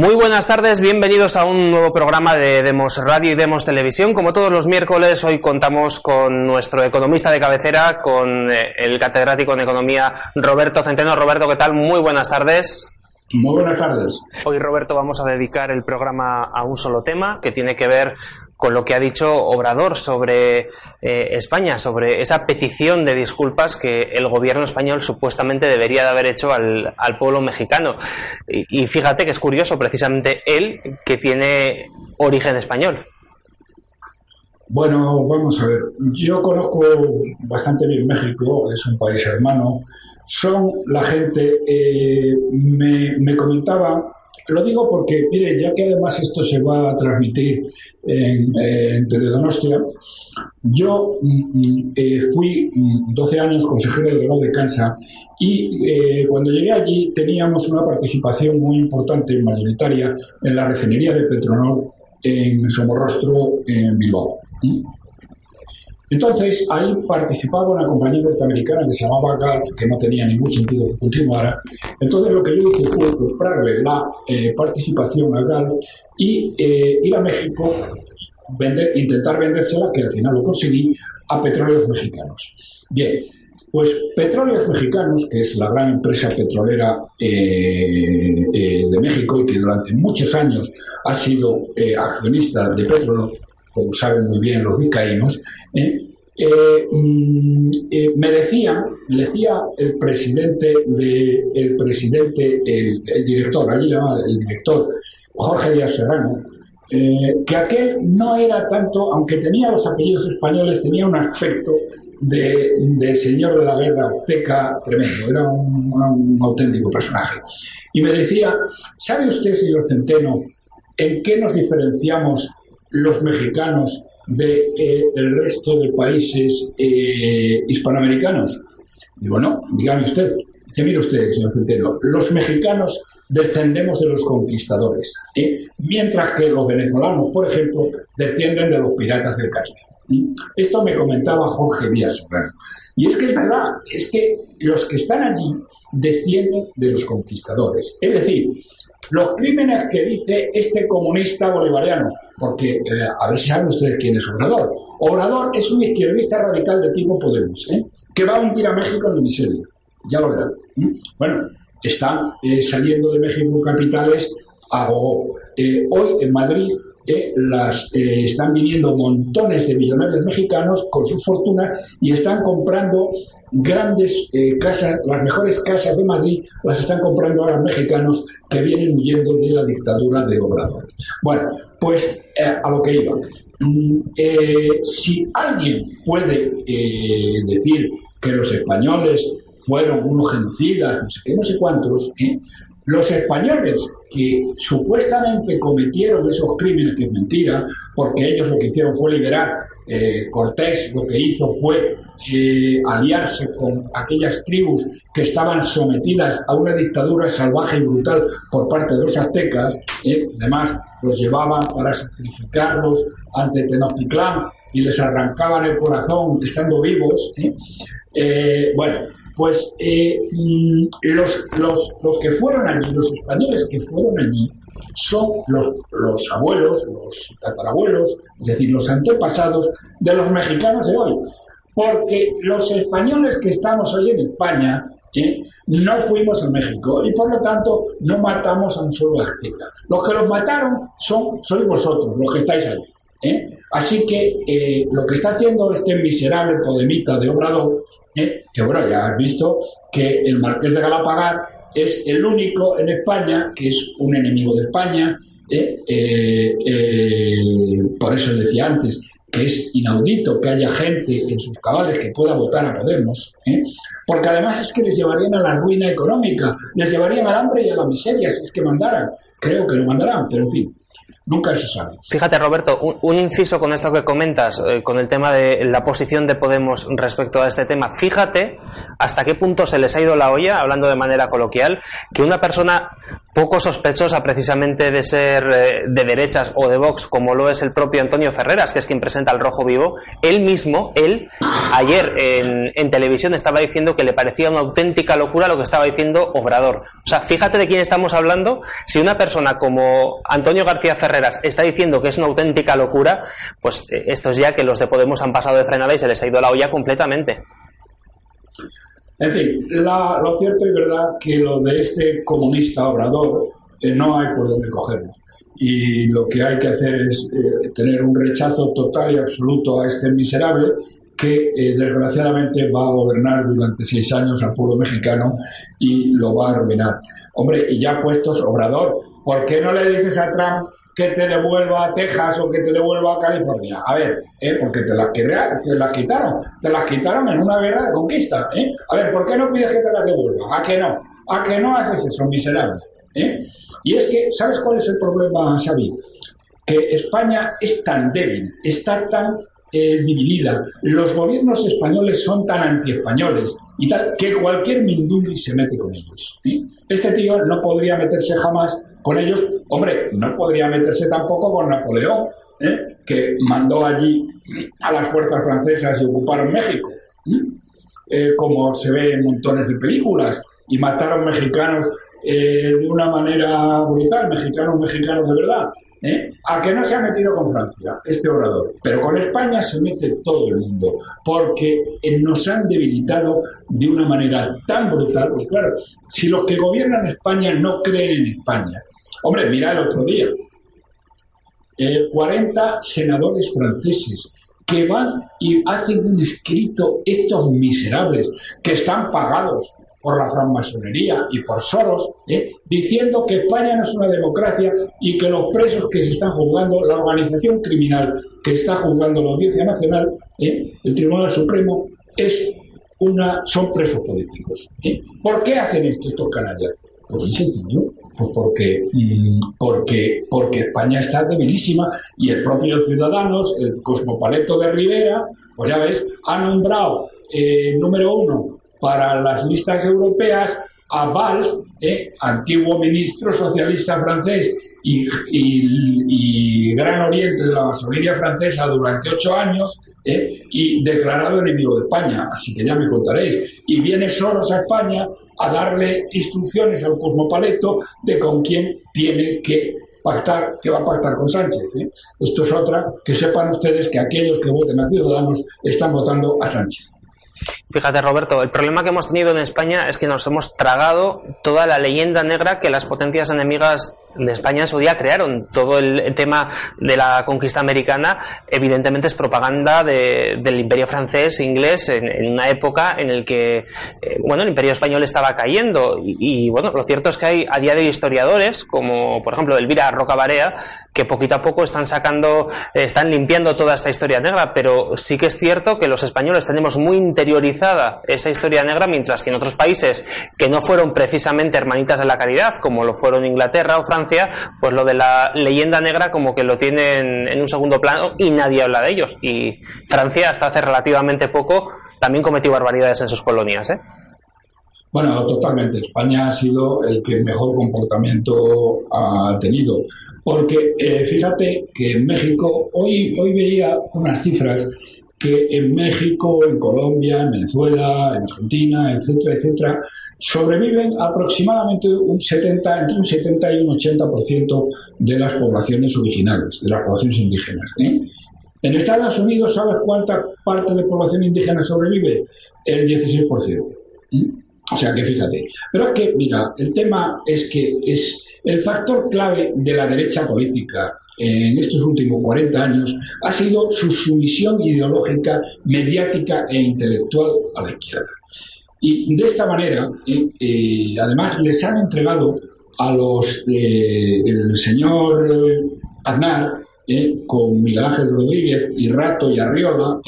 Muy buenas tardes, bienvenidos a un nuevo programa de Demos Radio y Demos Televisión. Como todos los miércoles, hoy contamos con nuestro economista de cabecera, con eh, el catedrático en economía Roberto Centeno. Roberto, ¿qué tal? Muy buenas tardes. Muy buenas tardes. Hoy, Roberto, vamos a dedicar el programa a un solo tema que tiene que ver con lo que ha dicho Obrador sobre eh, España, sobre esa petición de disculpas que el gobierno español supuestamente debería de haber hecho al, pueblo mexicano. Y, y, fíjate que es curioso, precisamente él, que tiene origen español. Bueno, vamos a ver. Yo conozco bastante bien México, es un país hermano. Son la gente, eh, me, me comentaba lo digo porque, mire, ya que además esto se va a transmitir en, en Teledonostia, yo mm, mm, eh, fui 12 mm, años consejero de de Cansa y eh, cuando llegué allí teníamos una participación muy importante, mayoritaria, en la refinería de Petronor en Somorrostro, en Bilbao. Entonces, ahí participaba una compañía norteamericana que se llamaba Gulf, que no tenía ningún sentido que continuara. Entonces, lo que yo hice fue comprarle la eh, participación a Gulf y eh, ir a México, vender, intentar vendérsela, que al final lo conseguí, a petróleos mexicanos. Bien, pues Petróleos Mexicanos, que es la gran empresa petrolera eh, de México y que durante muchos años ha sido accionista de petróleo, como saben muy bien los vizcaínos, ¿eh? Eh, mm, eh, me decía, me decía el presidente de, el presidente, el, director, allí el director Jorge Díaz Serrano, que aquel no era tanto, aunque tenía los apellidos españoles, tenía un aspecto de, señor de la guerra azteca tremendo, era un, un, auténtico personaje. Y me decía, ¿sabe usted, señor Centeno, en qué nos diferenciamos los mexicanos del de, eh, resto de países eh, hispanoamericanos? Digo, no, dígame usted. Dice, mire usted, señor Centeno, los mexicanos descendemos de los conquistadores, ¿eh? mientras que los venezolanos, por ejemplo, descienden de los piratas del Caribe. Esto me comentaba Jorge Díaz Y es que es verdad, es que los que están allí descienden de los conquistadores. Es decir, los crímenes que dice este comunista bolivariano, porque eh, a ver si saben ustedes quién es Obrador. Obrador es un izquierdista radical de tipo Podemos, ¿eh? que va a hundir a México en la miseria. Ya lo verán. Bueno, están eh, saliendo de México capitales a gogo. hoy en Madrid las, están viniendo montones de millonarios mexicanos con sus fortunas y están comprando grandes eh, casas, las mejores casas de Madrid las están comprando ahora mexicanos que vienen huyendo de la dictadura de Obrador. Bueno, pues eh, a lo que iba. Mm, eh, si alguien puede decir que los españoles fueron unos genocidas, no sé qué, no sé cuántos, los españoles que supuestamente cometieron esos crímenes, que es mentira, porque ellos lo que hicieron fue liberar, Cortés lo que hizo fue eh, aliarse con aquellas tribus que estaban sometidas a una dictadura salvaje y brutal por parte de los aztecas, eh, además los llevaban para sacrificarlos ante Tenochtitlán y les arrancaban el corazón estando vivos. Eh. bueno, pues mm, los, los, los, que fueron allí, los españoles que fueron allí, son los, los abuelos, los tatarabuelos, es decir, los antepasados de los mexicanos de hoy porque los españoles que estamos hoy en España ¿eh? no fuimos a México y por lo tanto no matamos a un solo azteca. Los que los mataron son sois vosotros, los que estáis ahí. ¿eh? Así que eh, lo que está haciendo este miserable podemita de Obrador, que bueno, ya has visto que el marqués de Galapagar es el único en España que es un enemigo de España, por eso decía antes, que es inaudito que haya gente en sus cabales que pueda votar a Podemos, ¿eh? porque además es que les llevarían a la ruina económica, les llevarían al hambre y a la miseria si es que mandaran. Creo que lo mandarán, pero en fin, nunca se sabe. Fíjate, Roberto, un, inciso con esto que comentas, eh, con el tema de la posición de Podemos respecto a este tema. Fíjate hasta qué punto se les ha ido la olla, hablando de manera coloquial, que una persona poco sospechosa precisamente de ser eh, de derechas o de Vox, como lo es el propio Antonio Ferreras, que es quien presenta el Rojo Vivo, él mismo, él, ayer en, en, televisión estaba diciendo que le parecía una auténtica locura lo que estaba diciendo Obrador. O sea, fíjate de quién estamos hablando. Si una persona como Antonio García Ferreras está diciendo que es una auténtica locura, pues eh, esto es ya que los de Podemos han pasado de frenada y se les ha ido la olla completamente. En fin, lo cierto y verdad que lo de este comunista obrador eh, no hay por dónde cogerlo. Y lo que hay que hacer es eh, tener un rechazo total y absoluto a este miserable que desgraciadamente va a gobernar durante seis años al pueblo mexicano y lo va a arruinar. Hombre, y ya puestos, Obrador, ¿por qué no le dices a Trump que te devuelva a Texas o que te devuelva a California. A ver, ¿eh? porque te las, te las quitaron, te las quitaron en una guerra de conquista. ¿eh? A ver, ¿por qué no pides que te las devuelvan? ¿A qué no? ¿A qué no haces eso, miserable? ¿eh? Y es que, ¿sabes cuál es el problema, Xavi? Que España es tan débil, está tan eh, dividida, los gobiernos españoles son tan antiespañoles y tal, que cualquier mindumbi se mete con ellos. Este tío no podría meterse jamás con ellos. Hombre, no podría meterse tampoco con Napoleón, ¿eh? que mandó allí a las fuerzas francesas y ocuparon México, eh, como se ve en montones de películas, y mataron mexicanos de una manera brutal, mexicanos, mexicanos de verdad. ¿Eh? a que no se ha metido con Francia este orador, pero con España se mete todo el mundo, porque nos han debilitado de una manera tan brutal, porque claro, si los que gobiernan España no creen en España, hombre, mira el otro día, 40 senadores franceses que van y hacen un escrito, estos miserables, que están pagados por la francmasonería y por Soros, ¿eh? diciendo que España no es una democracia y que los presos que se están juzgando, la organización criminal que está juzgando la Audiencia Nacional, ¿eh? el Tribunal Supremo, es una, son presos políticos. ¿eh? ¿Por qué hacen esto estos canallas? Pues muy sencillo, pues porque, mm, porque, porque España está debilísima y el propio Ciudadanos, el cosmopaleto de Rivera, pues ya ves, ha nombrado número uno para las listas europeas a Valls, eh, antiguo ministro socialista francés y, gran oriente de la masonería francesa durante ocho años, eh, y declarado enemigo de España. Así que ya me contaréis. Y viene Soros a España a darle instrucciones al cosmopaleto de con quién tiene que pactar, que va a pactar con Sánchez. Eh. Esto es otra, que sepan ustedes que aquellos que voten a Ciudadanos están votando a Sánchez. Fíjate, Roberto, el problema que hemos tenido en España es que nos hemos tragado toda la leyenda negra que las potencias enemigas de España en su día crearon. Todo el tema de la conquista americana, evidentemente, es propaganda del imperio francés, inglés, en, una época en la que, eh, bueno, el imperio español estaba cayendo. Y, bueno, lo cierto es que hay a día de hoy historiadores, como por ejemplo Elvira Rocabarea, que poquito a poco están sacando, están limpiando toda esta historia negra. Pero sí que es cierto que los españoles tenemos muy interiorizado esa historia negra, mientras que en otros países que no fueron precisamente hermanitas de la caridad, como lo fueron Inglaterra o Francia, pues lo de la leyenda negra como que lo tienen en un segundo plano y nadie habla de ellos. Y Francia hasta hace relativamente poco también cometió barbaridades en sus colonias. ¿eh? Bueno, totalmente. España ha sido el que mejor comportamiento ha tenido. Porque eh, fíjate que en México, hoy, hoy veía unas cifras que en México, en Colombia, en Venezuela, en Argentina, etcétera, etcétera, sobreviven aproximadamente un 70, entre un 70 y un 80% de las poblaciones originales, de las poblaciones indígenas. ¿eh? En Estados Unidos, ¿sabes cuánta parte de población indígena sobrevive? El 16%. ¿eh? O sea que fíjate. Pero es que, mira, el tema es que es el factor clave de la derecha política en estos últimos 40 años ha sido su sumisión ideológica, mediática e intelectual a la izquierda. Y de esta manera, eh, eh, además, les han entregado a los eh, el señor Aznar, con Miguel Ángel Rodríguez y Rato y Arriola,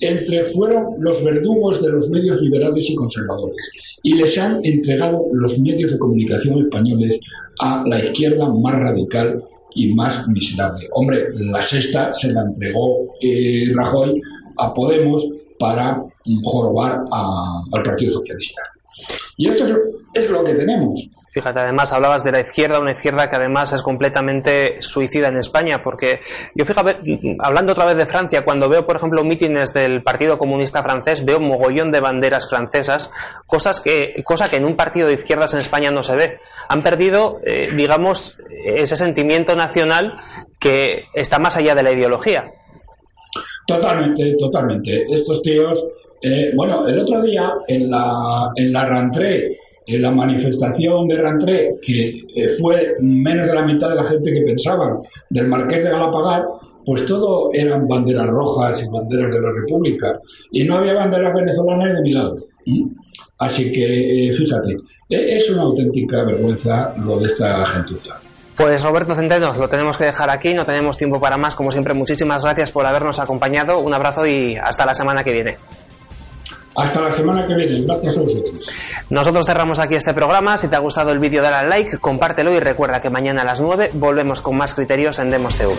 entre fueron los verdugos de los medios liberales y conservadores y les han entregado los medios de comunicación españoles a la izquierda más radical y más miserable. Hombre, la sexta se la entregó eh, Rajoy a Podemos para jorobar al Partido Socialista. Y esto es, lo que tenemos. Fíjate, además hablabas de la izquierda, una izquierda que además es completamente suicida en España, porque yo fíjate, hablando otra vez de Francia, cuando veo, por ejemplo, mítines del Partido Comunista francés, veo mogollón de banderas francesas, cosas que, cosa que en un partido de izquierdas en España no se ve. Han perdido, eh, digamos, ese sentimiento nacional que está más allá de la ideología. Totalmente, totalmente. Estos tíos, eh, bueno, el otro día en la, en la rentrée, en la manifestación de rentrée, que eh, fue menos de la mitad de la gente que pensaban, del Marqués de Galapagar, pues todo eran banderas rojas y banderas de la República. Y no había banderas venezolanas de mi lado. Así que, eh, fíjate, e-, es una auténtica vergüenza lo de esta gentuza. Pues Roberto Centeno, lo tenemos que dejar aquí, no tenemos tiempo para más. Como siempre, muchísimas gracias por habernos acompañado. Un abrazo y hasta la semana que viene. Hasta la semana que viene, gracias a vosotros. Nosotros cerramos aquí este programa. Si te ha gustado el vídeo, dale al like, compártelo y recuerda que mañana a las 9 volvemos con más criterios en Demos TV.